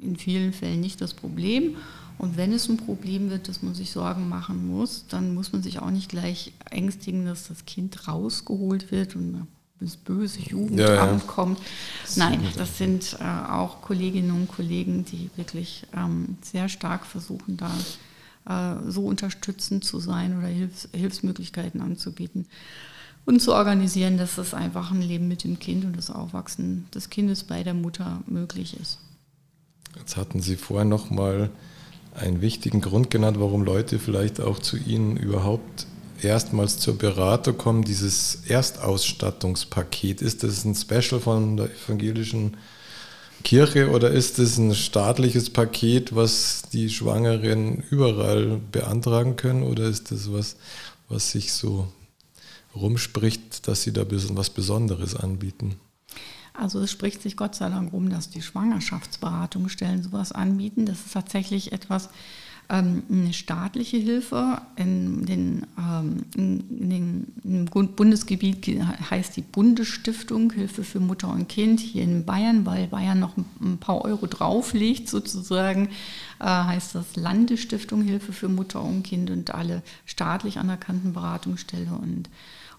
in vielen Fällen nicht das Problem. Und wenn es ein Problem wird, dass man sich Sorgen machen muss, dann muss man sich auch nicht gleich ängstigen, dass das Kind rausgeholt wird und das böse Jugendamt ja, ja. kommt. Nein, das sind äh, auch Kolleginnen und Kollegen, die wirklich ähm, sehr stark versuchen, da äh, so unterstützend zu sein oder Hilfs Hilfsmöglichkeiten anzubieten und zu organisieren, dass das einfach ein Leben mit dem Kind und das Aufwachsen des Kindes bei der Mutter möglich ist. Jetzt hatten Sie vorher noch mal einen wichtigen Grund genannt, warum Leute vielleicht auch zu Ihnen überhaupt erstmals zur Beratung kommen, dieses Erstausstattungspaket. Ist das ein Special von der evangelischen Kirche oder ist es ein staatliches Paket, was die Schwangeren überall beantragen können oder ist das was, was sich so rumspricht, dass sie da was Besonderes anbieten? Also es spricht sich Gott sei Dank rum, dass die Schwangerschaftsberatungsstellen sowas anbieten. Das ist tatsächlich etwas, ähm, eine staatliche Hilfe. In, den, ähm, in, den, Im Bundesgebiet heißt die Bundesstiftung Hilfe für Mutter und Kind. Hier in Bayern, weil Bayern noch ein paar Euro drauflegt sozusagen, äh, heißt das Landesstiftung Hilfe für Mutter und Kind und alle staatlich anerkannten Beratungsstellen und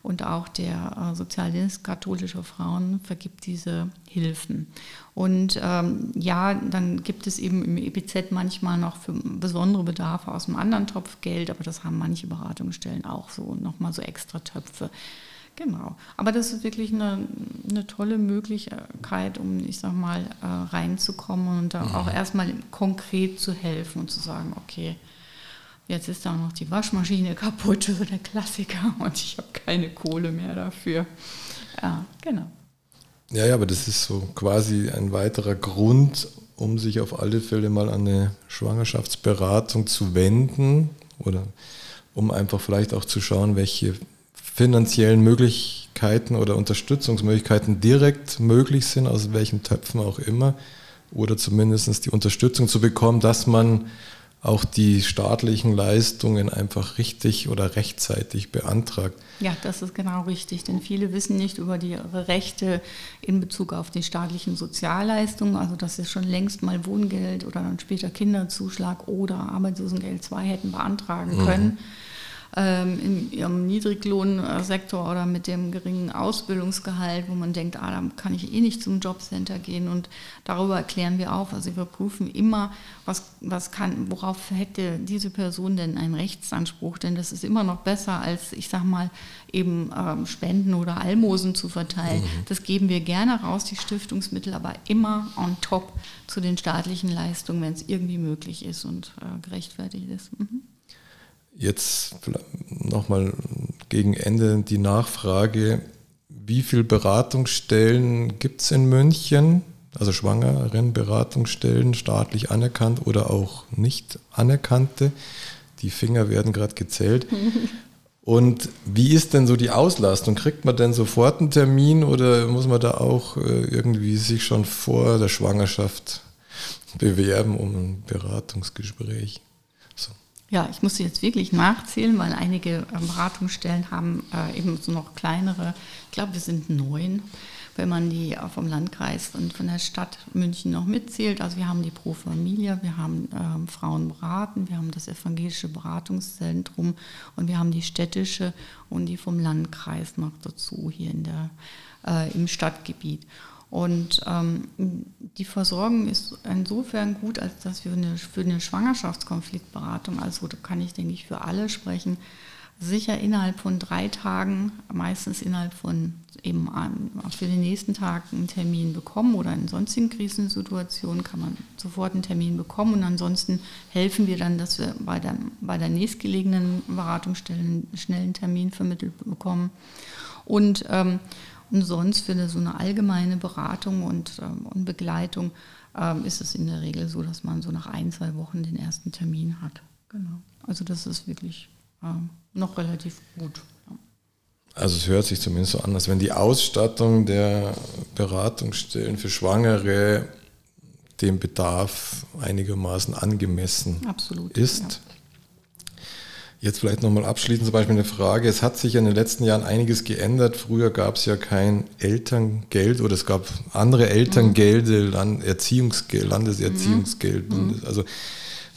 und auch der äh, Sozialdienst katholischer Frauen vergibt diese Hilfen. Und ähm, ja, dann gibt es eben im EBZ manchmal noch für besondere Bedarfe aus einem anderen Topf Geld, aber das haben manche Beratungsstellen auch so, nochmal so extra Töpfe. Genau. Aber das ist wirklich eine, eine tolle Möglichkeit, um, ich sag mal, äh, reinzukommen und da mhm. auch erstmal konkret zu helfen und zu sagen, okay, Jetzt ist da noch die Waschmaschine kaputt, (laughs) so der Klassiker, und ich habe keine Kohle mehr dafür. Ja, genau. Ja, ja, aber das ist so quasi ein weiterer Grund, um sich auf alle Fälle mal an eine Schwangerschaftsberatung zu wenden oder um einfach vielleicht auch zu schauen, welche finanziellen Möglichkeiten oder Unterstützungsmöglichkeiten direkt möglich sind, aus welchen Töpfen auch immer, oder zumindest die Unterstützung zu bekommen, dass man auch die staatlichen Leistungen einfach richtig oder rechtzeitig beantragt. Ja, das ist genau richtig, denn viele wissen nicht über die Rechte in Bezug auf die staatlichen Sozialleistungen, also dass sie schon längst mal Wohngeld oder dann später Kinderzuschlag oder Arbeitslosengeld 2 hätten beantragen können. Mhm in ihrem Niedriglohnsektor oder mit dem geringen Ausbildungsgehalt, wo man denkt, ah, da kann ich eh nicht zum Jobcenter gehen. Und darüber erklären wir auf. Also wir prüfen immer, was, was kann, worauf hätte diese Person denn einen Rechtsanspruch? Denn das ist immer noch besser, als ich sag mal, eben ähm, Spenden oder Almosen zu verteilen. Mhm. Das geben wir gerne raus, die Stiftungsmittel, aber immer on top zu den staatlichen Leistungen, wenn es irgendwie möglich ist und äh, gerechtfertigt ist. Mhm. Jetzt nochmal gegen Ende die Nachfrage, wie viele Beratungsstellen gibt es in München? Also schwangeren Beratungsstellen, staatlich anerkannt oder auch nicht anerkannte. Die Finger werden gerade gezählt. (laughs) Und wie ist denn so die Auslastung? Kriegt man denn sofort einen Termin oder muss man da auch äh, irgendwie sich schon vor der Schwangerschaft bewerben um ein Beratungsgespräch? Ja, ich muss jetzt wirklich nachzählen, weil einige ähm, Beratungsstellen haben äh, eben so noch kleinere, ich glaube, wir sind neun, wenn man die äh, vom Landkreis und von der Stadt München noch mitzählt. Also wir haben die Pro Familia, wir haben ähm, Frauen beraten, wir haben das evangelische Beratungszentrum und wir haben die städtische und die vom Landkreis noch dazu hier in der, äh, im Stadtgebiet. Und ähm, die Versorgung ist insofern gut, als dass wir eine, für eine Schwangerschaftskonfliktberatung, also da kann ich, denke ich, für alle sprechen, sicher innerhalb von drei Tagen, meistens innerhalb von eben für den nächsten Tag einen Termin bekommen oder in sonstigen Krisensituationen kann man sofort einen Termin bekommen und ansonsten helfen wir dann, dass wir bei der, bei der nächstgelegenen Beratungsstelle einen schnellen Termin vermittelt bekommen. Und ähm, und sonst für so eine allgemeine Beratung und, ähm, und Begleitung ähm, ist es in der Regel so, dass man so nach ein, zwei Wochen den ersten Termin hat. Genau. Also das ist wirklich ähm, noch relativ gut. Also es hört sich zumindest so an, als wenn die Ausstattung der Beratungsstellen für Schwangere dem Bedarf einigermaßen angemessen Absolut, ist. Jetzt vielleicht nochmal abschließend zum Beispiel eine Frage. Es hat sich in den letzten Jahren einiges geändert. Früher gab es ja kein Elterngeld oder es gab andere Elterngelde, mhm. Land, Erziehungsgeld, Landeserziehungsgeld. Mhm. Also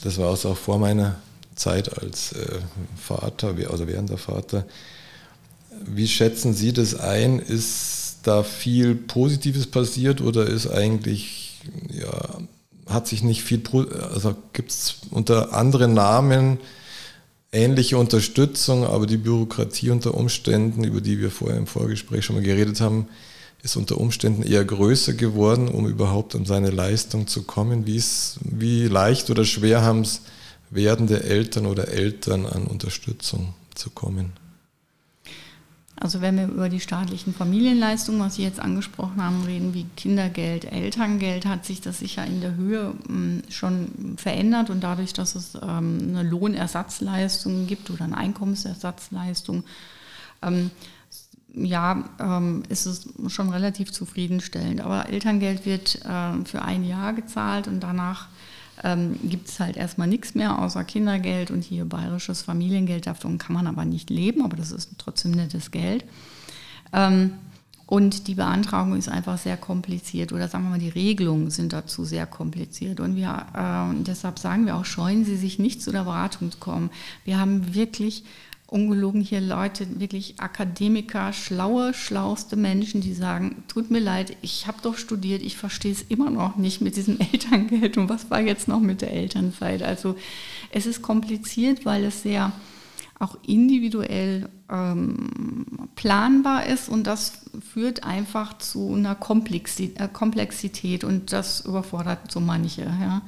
das war auch vor meiner Zeit als äh, Vater, also während der Vater. Wie schätzen Sie das ein? Ist da viel Positives passiert oder ist eigentlich, ja, hat sich nicht viel, also gibt es unter anderen Namen, ähnliche Unterstützung, aber die Bürokratie unter Umständen, über die wir vorher im Vorgespräch schon mal geredet haben, ist unter Umständen eher größer geworden, um überhaupt an seine Leistung zu kommen. Wie, ist, wie leicht oder schwer haben es werdende Eltern oder Eltern an Unterstützung zu kommen? Also wenn wir über die staatlichen Familienleistungen, was Sie jetzt angesprochen haben, reden, wie Kindergeld, Elterngeld, hat sich das sicher in der Höhe hm, schon verändert und dadurch, dass es ähm, eine Lohnersatzleistung gibt oder eine Einkommensersatzleistung, ähm, ja, ähm, ist es schon relativ zufriedenstellend. Aber Elterngeld wird äh, für ein Jahr gezahlt und danach ähm, gibt es halt erstmal nichts mehr außer Kindergeld und hier bayerisches Familiengeld. Davon kann man aber nicht leben, aber das ist trotzdem nettes Geld. Ähm, und die Beantragung ist einfach sehr kompliziert oder sagen wir mal, die Regelungen sind dazu sehr kompliziert. Und wir, äh, deshalb sagen wir auch, scheuen Sie sich nicht zu der Beratung zu kommen. Wir haben wirklich ungelogen hier Leute, wirklich Akademiker, schlaue, schlauste Menschen, die sagen, tut mir leid, ich habe doch studiert, ich verstehe es immer noch nicht mit diesem (laughs) Elterngeld und was war jetzt noch mit der Elternzeit. Also es ist kompliziert, weil es sehr auch individuell ähm, planbar ist und das führt einfach zu einer äh, Komplexität und das überfordert so manche. Ja.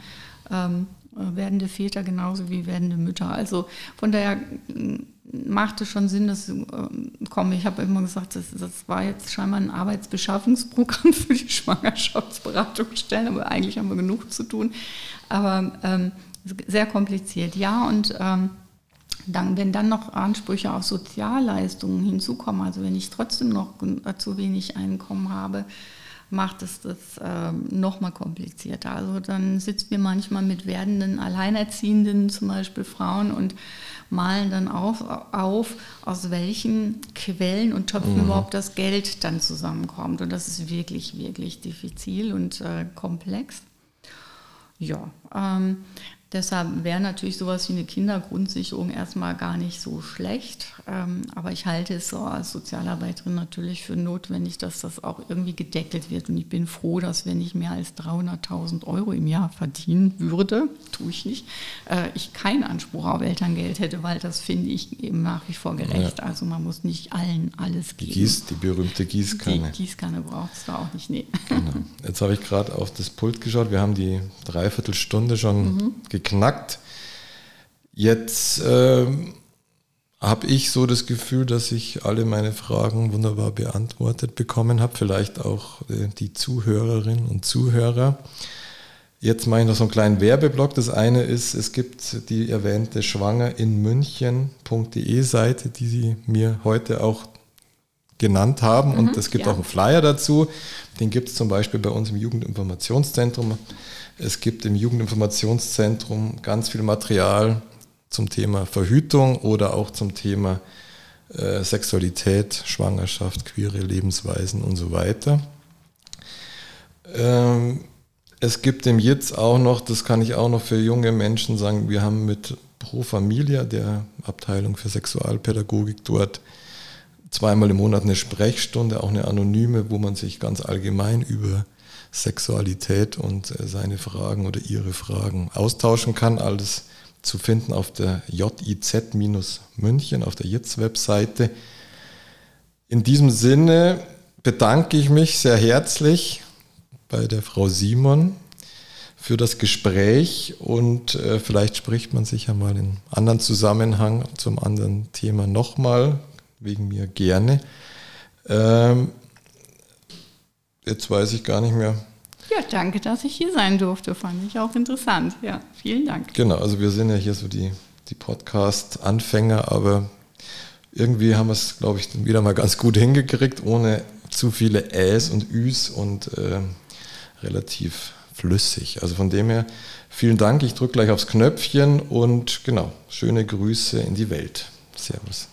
Ähm, werdende Väter genauso wie werdende Mütter. Also von daher machte schon Sinn, dass äh, komm, ich habe immer gesagt, das, das war jetzt scheinbar ein Arbeitsbeschaffungsprogramm (laughs) für die Schwangerschaftsberatungsstellen, aber eigentlich haben wir genug zu tun. Aber ähm, sehr kompliziert, ja. Und ähm, dann, wenn dann noch Ansprüche auf Sozialleistungen hinzukommen, also wenn ich trotzdem noch zu wenig Einkommen habe, macht es das ähm, noch mal komplizierter. Also dann sitzen wir manchmal mit werdenden Alleinerziehenden, zum Beispiel Frauen, und malen dann auf, auf aus welchen Quellen und Töpfen mhm. überhaupt das Geld dann zusammenkommt. Und das ist wirklich, wirklich diffizil und äh, komplex. Ja, ähm, Deshalb wäre natürlich sowas wie eine Kindergrundsicherung erstmal gar nicht so schlecht. Ähm, aber ich halte es so als Sozialarbeiterin natürlich für notwendig, dass das auch irgendwie gedeckelt wird. Und ich bin froh, dass wenn ich mehr als 300.000 Euro im Jahr verdienen würde, tue ich nicht, äh, ich keinen Anspruch auf Elterngeld hätte, weil das finde ich eben nach wie vor gerecht. Ja. Also man muss nicht allen alles geben. Die, Gieß, die berühmte Gießkanne. Die Gießkanne braucht es da auch nicht, nee. Genau. Jetzt habe ich gerade auf das Pult geschaut. Wir haben die Dreiviertelstunde schon mhm geknackt. Jetzt äh, habe ich so das Gefühl, dass ich alle meine Fragen wunderbar beantwortet bekommen habe, vielleicht auch äh, die Zuhörerinnen und Zuhörer. Jetzt mache ich noch so einen kleinen Werbeblock. Das eine ist, es gibt die erwähnte schwangerinmünchen.de Seite, die Sie mir heute auch genannt haben. Mhm, und es gibt ja. auch einen Flyer dazu. Den gibt es zum Beispiel bei uns im Jugendinformationszentrum. Es gibt im Jugendinformationszentrum ganz viel Material zum Thema Verhütung oder auch zum Thema äh, Sexualität, Schwangerschaft, queere Lebensweisen und so weiter. Ähm, es gibt im Jetzt auch noch, das kann ich auch noch für junge Menschen sagen, wir haben mit Pro Familia, der Abteilung für Sexualpädagogik dort, zweimal im Monat eine Sprechstunde, auch eine anonyme, wo man sich ganz allgemein über Sexualität und äh, seine Fragen oder ihre Fragen austauschen kann. Alles zu finden auf der JIZ-München, auf der JITZ-Webseite. In diesem Sinne bedanke ich mich sehr herzlich bei der Frau Simon für das Gespräch und äh, vielleicht spricht man sich ja mal in anderen Zusammenhang zum anderen Thema nochmal, wegen mir gerne. Ähm, jetzt weiß ich gar nicht mehr. Ja, danke, dass ich hier sein durfte. Fand ich auch interessant. Ja, vielen Dank. Genau, also wir sind ja hier so die, die Podcast-Anfänger, aber irgendwie haben wir es, glaube ich, wieder mal ganz gut hingekriegt, ohne zu viele Äs und Üs und äh, relativ flüssig. Also von dem her, vielen Dank. Ich drücke gleich aufs Knöpfchen und genau, schöne Grüße in die Welt. Servus.